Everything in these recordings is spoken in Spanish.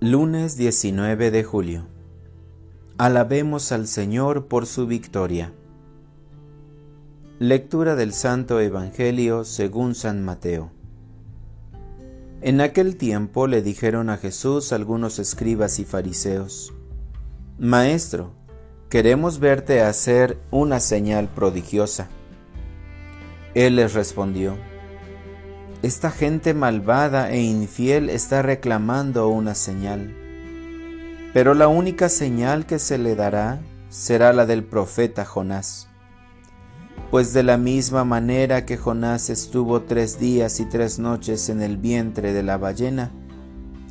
Lunes 19 de julio. Alabemos al Señor por su victoria. Lectura del Santo Evangelio según San Mateo. En aquel tiempo le dijeron a Jesús algunos escribas y fariseos, Maestro, queremos verte hacer una señal prodigiosa. Él les respondió, esta gente malvada e infiel está reclamando una señal. Pero la única señal que se le dará será la del profeta Jonás. Pues de la misma manera que Jonás estuvo tres días y tres noches en el vientre de la ballena,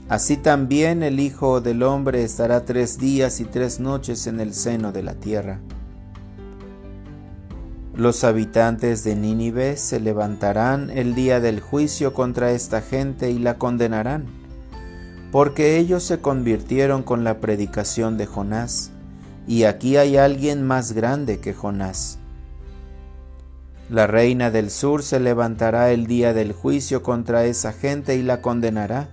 así también el Hijo del Hombre estará tres días y tres noches en el seno de la tierra. Los habitantes de Nínive se levantarán el día del juicio contra esta gente y la condenarán, porque ellos se convirtieron con la predicación de Jonás, y aquí hay alguien más grande que Jonás. La reina del sur se levantará el día del juicio contra esa gente y la condenará,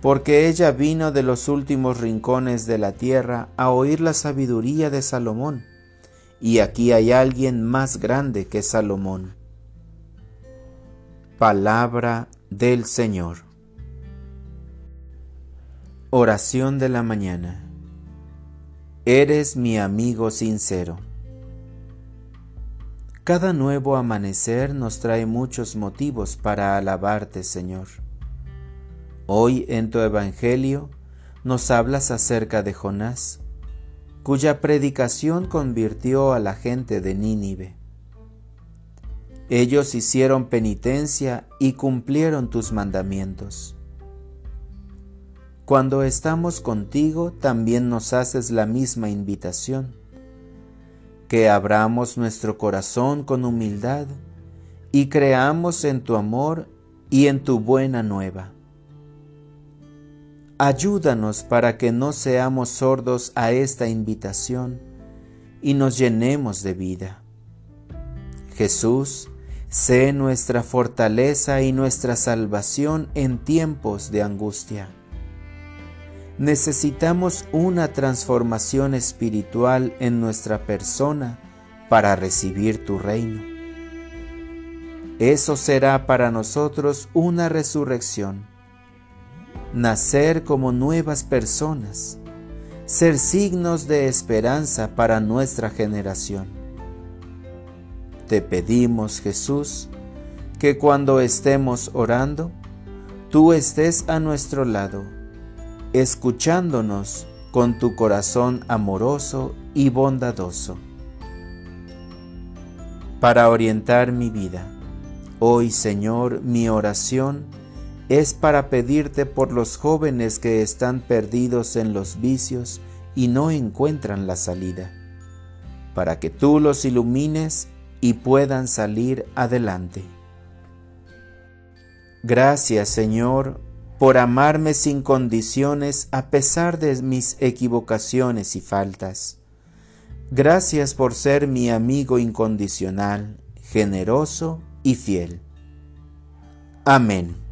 porque ella vino de los últimos rincones de la tierra a oír la sabiduría de Salomón y aquí hay alguien más grande que Salomón. Palabra del Señor. Oración de la mañana. Eres mi amigo sincero. Cada nuevo amanecer nos trae muchos motivos para alabarte, Señor. Hoy en tu Evangelio nos hablas acerca de Jonás, cuya predicación convirtió a la gente de Nínive. Ellos hicieron penitencia y cumplieron tus mandamientos. Cuando estamos contigo también nos haces la misma invitación, que abramos nuestro corazón con humildad y creamos en tu amor y en tu buena nueva. Ayúdanos para que no seamos sordos a esta invitación y nos llenemos de vida. Jesús, sé nuestra fortaleza y nuestra salvación en tiempos de angustia. Necesitamos una transformación espiritual en nuestra persona para recibir tu reino. Eso será para nosotros una resurrección nacer como nuevas personas, ser signos de esperanza para nuestra generación. Te pedimos, Jesús, que cuando estemos orando, tú estés a nuestro lado, escuchándonos con tu corazón amoroso y bondadoso. Para orientar mi vida, hoy Señor, mi oración es para pedirte por los jóvenes que están perdidos en los vicios y no encuentran la salida, para que tú los ilumines y puedan salir adelante. Gracias Señor por amarme sin condiciones a pesar de mis equivocaciones y faltas. Gracias por ser mi amigo incondicional, generoso y fiel. Amén.